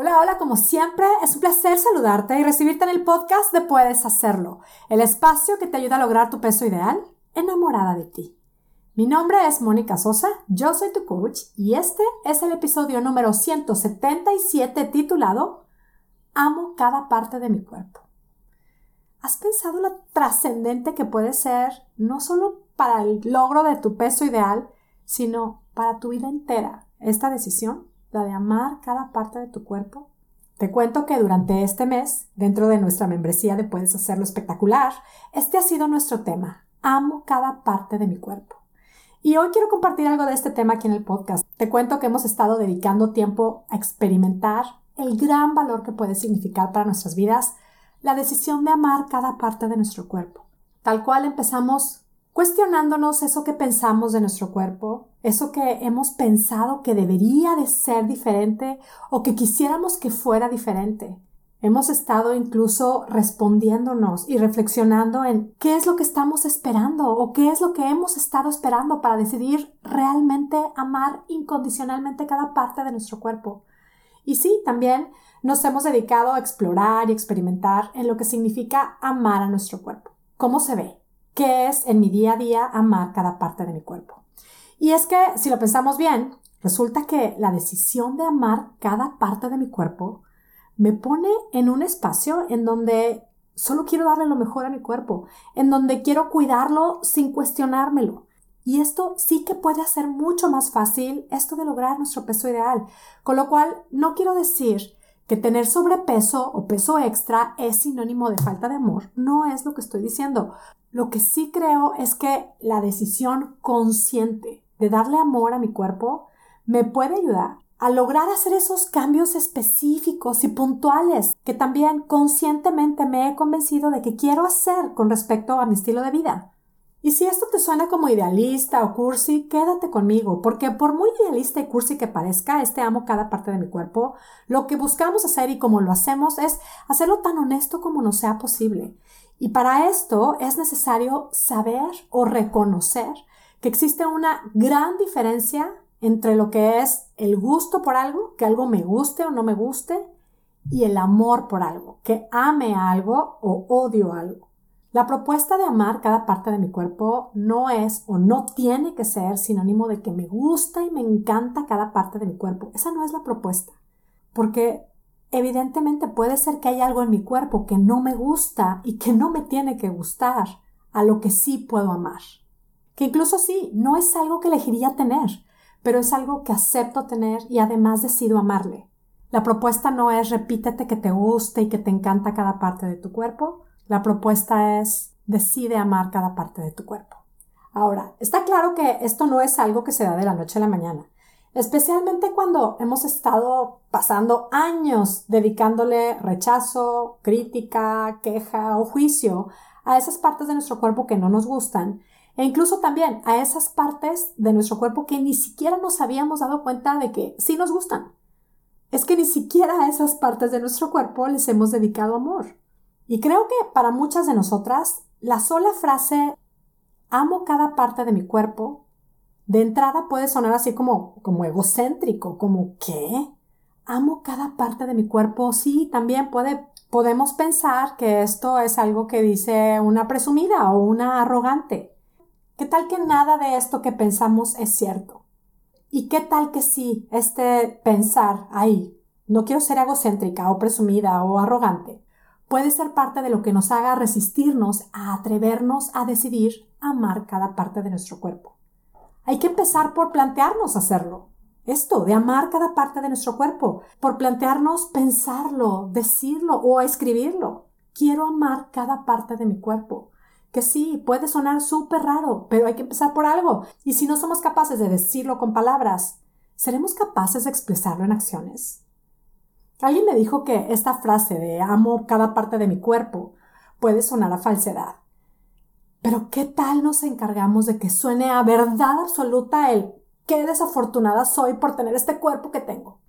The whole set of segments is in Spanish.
Hola, hola, como siempre, es un placer saludarte y recibirte en el podcast de Puedes Hacerlo, el espacio que te ayuda a lograr tu peso ideal enamorada de ti. Mi nombre es Mónica Sosa, yo soy tu coach y este es el episodio número 177 titulado Amo cada parte de mi cuerpo. ¿Has pensado lo trascendente que puede ser no solo para el logro de tu peso ideal, sino para tu vida entera esta decisión? La de amar cada parte de tu cuerpo? Te cuento que durante este mes, dentro de nuestra membresía de Puedes Hacerlo Espectacular, este ha sido nuestro tema. Amo cada parte de mi cuerpo. Y hoy quiero compartir algo de este tema aquí en el podcast. Te cuento que hemos estado dedicando tiempo a experimentar el gran valor que puede significar para nuestras vidas la decisión de amar cada parte de nuestro cuerpo. Tal cual empezamos cuestionándonos eso que pensamos de nuestro cuerpo, eso que hemos pensado que debería de ser diferente o que quisiéramos que fuera diferente. Hemos estado incluso respondiéndonos y reflexionando en qué es lo que estamos esperando o qué es lo que hemos estado esperando para decidir realmente amar incondicionalmente cada parte de nuestro cuerpo. Y sí, también nos hemos dedicado a explorar y experimentar en lo que significa amar a nuestro cuerpo. ¿Cómo se ve? ¿Qué es en mi día a día amar cada parte de mi cuerpo? Y es que, si lo pensamos bien, resulta que la decisión de amar cada parte de mi cuerpo me pone en un espacio en donde solo quiero darle lo mejor a mi cuerpo, en donde quiero cuidarlo sin cuestionármelo. Y esto sí que puede hacer mucho más fácil esto de lograr nuestro peso ideal. Con lo cual, no quiero decir que tener sobrepeso o peso extra es sinónimo de falta de amor. No es lo que estoy diciendo. Lo que sí creo es que la decisión consciente de darle amor a mi cuerpo me puede ayudar a lograr hacer esos cambios específicos y puntuales que también conscientemente me he convencido de que quiero hacer con respecto a mi estilo de vida. Y si esto te suena como idealista o cursi, quédate conmigo, porque por muy idealista y cursi que parezca, este amo cada parte de mi cuerpo, lo que buscamos hacer y como lo hacemos es hacerlo tan honesto como nos sea posible. Y para esto es necesario saber o reconocer que existe una gran diferencia entre lo que es el gusto por algo, que algo me guste o no me guste, y el amor por algo, que ame algo o odio algo. La propuesta de amar cada parte de mi cuerpo no es o no tiene que ser sinónimo de que me gusta y me encanta cada parte de mi cuerpo. Esa no es la propuesta. Porque Evidentemente puede ser que hay algo en mi cuerpo que no me gusta y que no me tiene que gustar, a lo que sí puedo amar. Que incluso sí, no es algo que elegiría tener, pero es algo que acepto tener y además decido amarle. La propuesta no es repítete que te guste y que te encanta cada parte de tu cuerpo. La propuesta es decide amar cada parte de tu cuerpo. Ahora, está claro que esto no es algo que se da de la noche a la mañana especialmente cuando hemos estado pasando años dedicándole rechazo, crítica, queja o juicio a esas partes de nuestro cuerpo que no nos gustan e incluso también a esas partes de nuestro cuerpo que ni siquiera nos habíamos dado cuenta de que sí nos gustan. Es que ni siquiera a esas partes de nuestro cuerpo les hemos dedicado amor. Y creo que para muchas de nosotras, la sola frase amo cada parte de mi cuerpo de entrada puede sonar así como, como egocéntrico, como ¿qué? Amo cada parte de mi cuerpo. Sí, también puede, podemos pensar que esto es algo que dice una presumida o una arrogante. ¿Qué tal que nada de esto que pensamos es cierto? ¿Y qué tal que sí, este pensar ahí, no quiero ser egocéntrica o presumida o arrogante, puede ser parte de lo que nos haga resistirnos a atrevernos a decidir amar cada parte de nuestro cuerpo? Hay que empezar por plantearnos hacerlo. Esto, de amar cada parte de nuestro cuerpo, por plantearnos pensarlo, decirlo o escribirlo. Quiero amar cada parte de mi cuerpo. Que sí, puede sonar súper raro, pero hay que empezar por algo. Y si no somos capaces de decirlo con palabras, ¿seremos capaces de expresarlo en acciones? Alguien me dijo que esta frase de amo cada parte de mi cuerpo puede sonar a falsedad. Pero ¿qué tal nos encargamos de que suene a verdad absoluta el qué desafortunada soy por tener este cuerpo que tengo?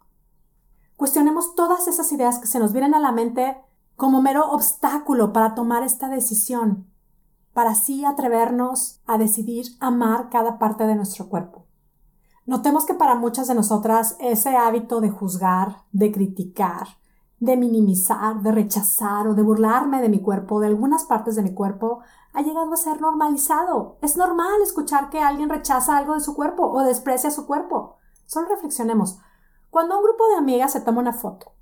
Cuestionemos todas esas ideas que se nos vienen a la mente como mero obstáculo para tomar esta decisión, para así atrevernos a decidir amar cada parte de nuestro cuerpo. Notemos que para muchas de nosotras ese hábito de juzgar, de criticar, de minimizar, de rechazar o de burlarme de mi cuerpo, de algunas partes de mi cuerpo, ha llegado a ser normalizado. Es normal escuchar que alguien rechaza algo de su cuerpo o desprecia su cuerpo. Solo reflexionemos. Cuando un grupo de amigas se toma una foto,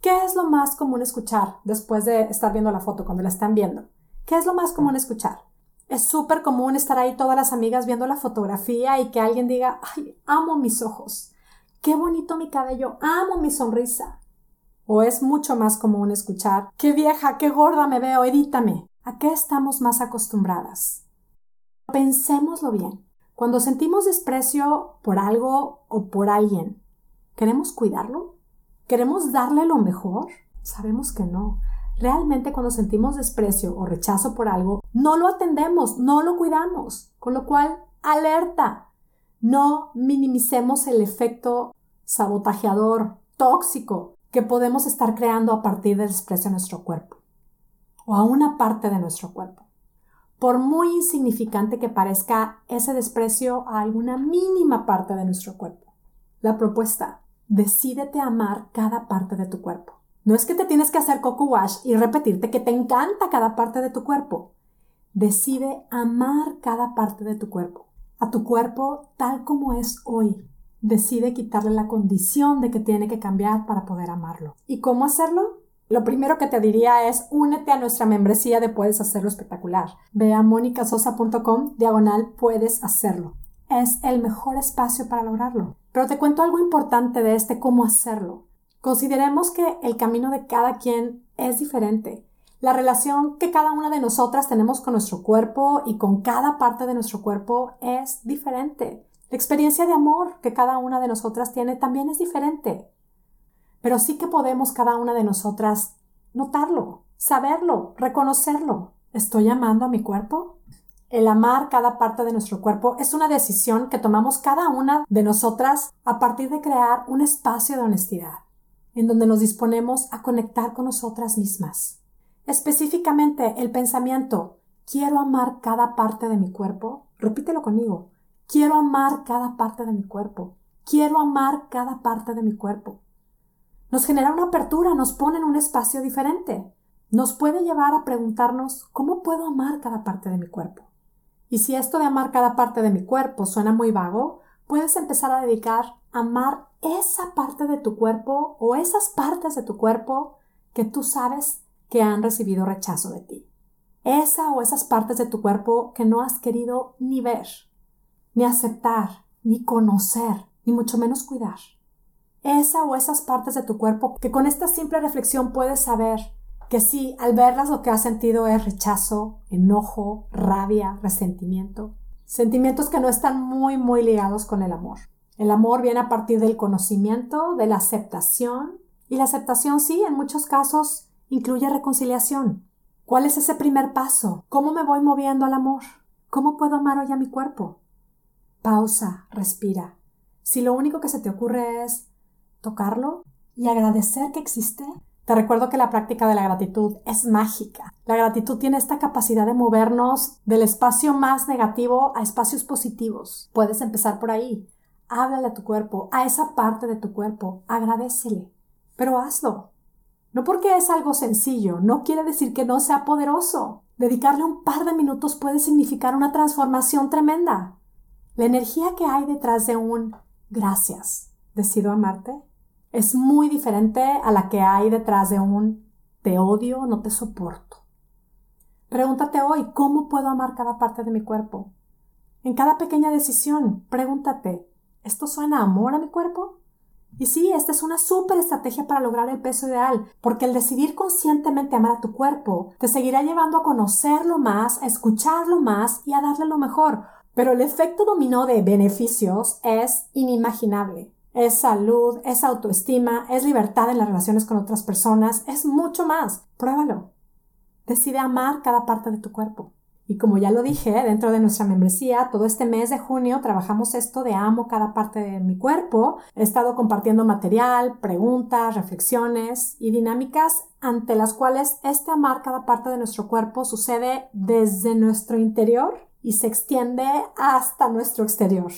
¿qué es lo más común escuchar después de estar viendo la foto, cuando la están viendo? ¿Qué es lo más común escuchar? Es súper común estar ahí todas las amigas viendo la fotografía y que alguien diga, ay, amo mis ojos, qué bonito mi cabello, amo mi sonrisa. O es mucho más común escuchar, qué vieja, qué gorda me veo, edítame. ¿A qué estamos más acostumbradas? Pensémoslo bien. Cuando sentimos desprecio por algo o por alguien, ¿queremos cuidarlo? ¿Queremos darle lo mejor? Sabemos que no. Realmente cuando sentimos desprecio o rechazo por algo, no lo atendemos, no lo cuidamos. Con lo cual, alerta. No minimicemos el efecto sabotajeador, tóxico, que podemos estar creando a partir del desprecio a nuestro cuerpo o a una parte de nuestro cuerpo. Por muy insignificante que parezca ese desprecio a alguna mínima parte de nuestro cuerpo. La propuesta, decídete amar cada parte de tu cuerpo. No es que te tienes que hacer coco y repetirte que te encanta cada parte de tu cuerpo. Decide amar cada parte de tu cuerpo, a tu cuerpo tal como es hoy. Decide quitarle la condición de que tiene que cambiar para poder amarlo. ¿Y cómo hacerlo? Lo primero que te diría es únete a nuestra membresía de Puedes Hacerlo Espectacular. Ve a monicasosa.com diagonal Puedes Hacerlo. Es el mejor espacio para lograrlo. Pero te cuento algo importante de este cómo hacerlo. Consideremos que el camino de cada quien es diferente. La relación que cada una de nosotras tenemos con nuestro cuerpo y con cada parte de nuestro cuerpo es diferente. Experiencia de amor que cada una de nosotras tiene también es diferente pero sí que podemos cada una de nosotras notarlo, saberlo, reconocerlo. ¿Estoy amando a mi cuerpo? El amar cada parte de nuestro cuerpo es una decisión que tomamos cada una de nosotras a partir de crear un espacio de honestidad, en donde nos disponemos a conectar con nosotras mismas. Específicamente el pensamiento quiero amar cada parte de mi cuerpo. Repítelo conmigo. Quiero amar cada parte de mi cuerpo. Quiero amar cada parte de mi cuerpo nos genera una apertura, nos pone en un espacio diferente. Nos puede llevar a preguntarnos ¿cómo puedo amar cada parte de mi cuerpo? Y si esto de amar cada parte de mi cuerpo suena muy vago, puedes empezar a dedicar a amar esa parte de tu cuerpo o esas partes de tu cuerpo que tú sabes que han recibido rechazo de ti. Esa o esas partes de tu cuerpo que no has querido ni ver, ni aceptar, ni conocer, ni mucho menos cuidar esa o esas partes de tu cuerpo que con esta simple reflexión puedes saber que sí, al verlas lo que has sentido es rechazo, enojo, rabia, resentimiento, sentimientos que no están muy, muy ligados con el amor. El amor viene a partir del conocimiento, de la aceptación, y la aceptación sí, en muchos casos, incluye reconciliación. ¿Cuál es ese primer paso? ¿Cómo me voy moviendo al amor? ¿Cómo puedo amar hoy a mi cuerpo? Pausa, respira. Si lo único que se te ocurre es tocarlo y agradecer que existe. Te recuerdo que la práctica de la gratitud es mágica. La gratitud tiene esta capacidad de movernos del espacio más negativo a espacios positivos. Puedes empezar por ahí. Háblale a tu cuerpo, a esa parte de tu cuerpo, agradecele. Pero hazlo. No porque es algo sencillo, no quiere decir que no sea poderoso. Dedicarle un par de minutos puede significar una transformación tremenda. La energía que hay detrás de un gracias, decido amarte, es muy diferente a la que hay detrás de un te odio, no te soporto. Pregúntate hoy, ¿cómo puedo amar cada parte de mi cuerpo? En cada pequeña decisión, pregúntate, ¿esto suena amor a mi cuerpo? Y sí, esta es una súper estrategia para lograr el peso ideal, porque el decidir conscientemente amar a tu cuerpo te seguirá llevando a conocerlo más, a escucharlo más y a darle lo mejor. Pero el efecto dominó de beneficios es inimaginable es salud, es autoestima, es libertad en las relaciones con otras personas, es mucho más. Pruébalo. Decide amar cada parte de tu cuerpo. Y como ya lo dije, dentro de nuestra membresía, todo este mes de junio trabajamos esto de amo cada parte de mi cuerpo. He estado compartiendo material, preguntas, reflexiones y dinámicas ante las cuales este amar cada parte de nuestro cuerpo sucede desde nuestro interior y se extiende hasta nuestro exterior.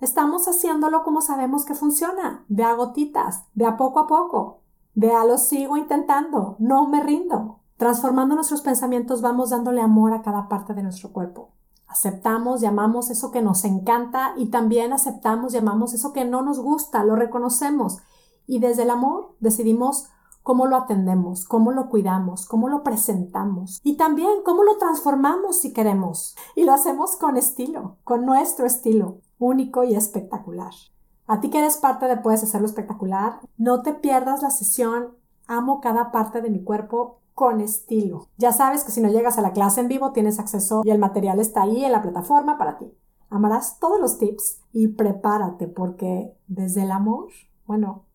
Estamos haciéndolo como sabemos que funciona, de a gotitas, de a poco a poco, de a lo sigo intentando, no me rindo. Transformando nuestros pensamientos vamos dándole amor a cada parte de nuestro cuerpo. Aceptamos, llamamos eso que nos encanta y también aceptamos, llamamos eso que no nos gusta, lo reconocemos y desde el amor decidimos cómo lo atendemos, cómo lo cuidamos, cómo lo presentamos y también cómo lo transformamos si queremos. Y lo hacemos con estilo, con nuestro estilo, único y espectacular. A ti que eres parte de Puedes Hacerlo Espectacular, no te pierdas la sesión Amo cada parte de mi cuerpo con estilo. Ya sabes que si no llegas a la clase en vivo tienes acceso y el material está ahí en la plataforma para ti. Amarás todos los tips y prepárate porque desde el amor, bueno,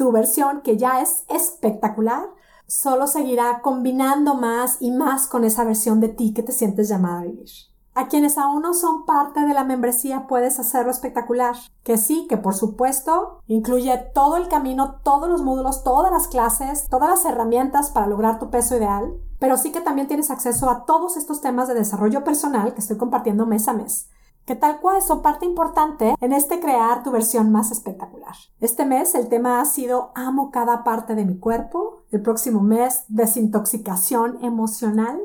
tu versión, que ya es espectacular, solo seguirá combinando más y más con esa versión de ti que te sientes llamada a vivir. A quienes aún no son parte de la membresía puedes hacerlo espectacular. Que sí, que por supuesto incluye todo el camino, todos los módulos, todas las clases, todas las herramientas para lograr tu peso ideal, pero sí que también tienes acceso a todos estos temas de desarrollo personal que estoy compartiendo mes a mes que tal cual son parte importante en este crear tu versión más espectacular. Este mes el tema ha sido amo cada parte de mi cuerpo, el próximo mes desintoxicación emocional.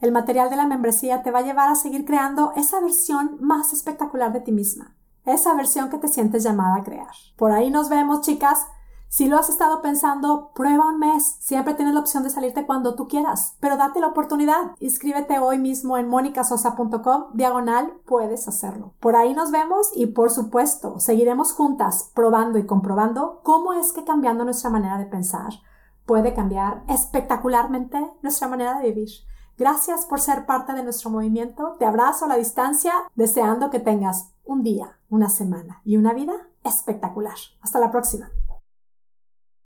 El material de la membresía te va a llevar a seguir creando esa versión más espectacular de ti misma, esa versión que te sientes llamada a crear. Por ahí nos vemos, chicas. Si lo has estado pensando, prueba un mes. Siempre tienes la opción de salirte cuando tú quieras, pero date la oportunidad. Inscríbete hoy mismo en monicasosa.com, diagonal, puedes hacerlo. Por ahí nos vemos y por supuesto, seguiremos juntas probando y comprobando cómo es que cambiando nuestra manera de pensar puede cambiar espectacularmente nuestra manera de vivir. Gracias por ser parte de nuestro movimiento. Te abrazo a la distancia, deseando que tengas un día, una semana y una vida espectacular. Hasta la próxima.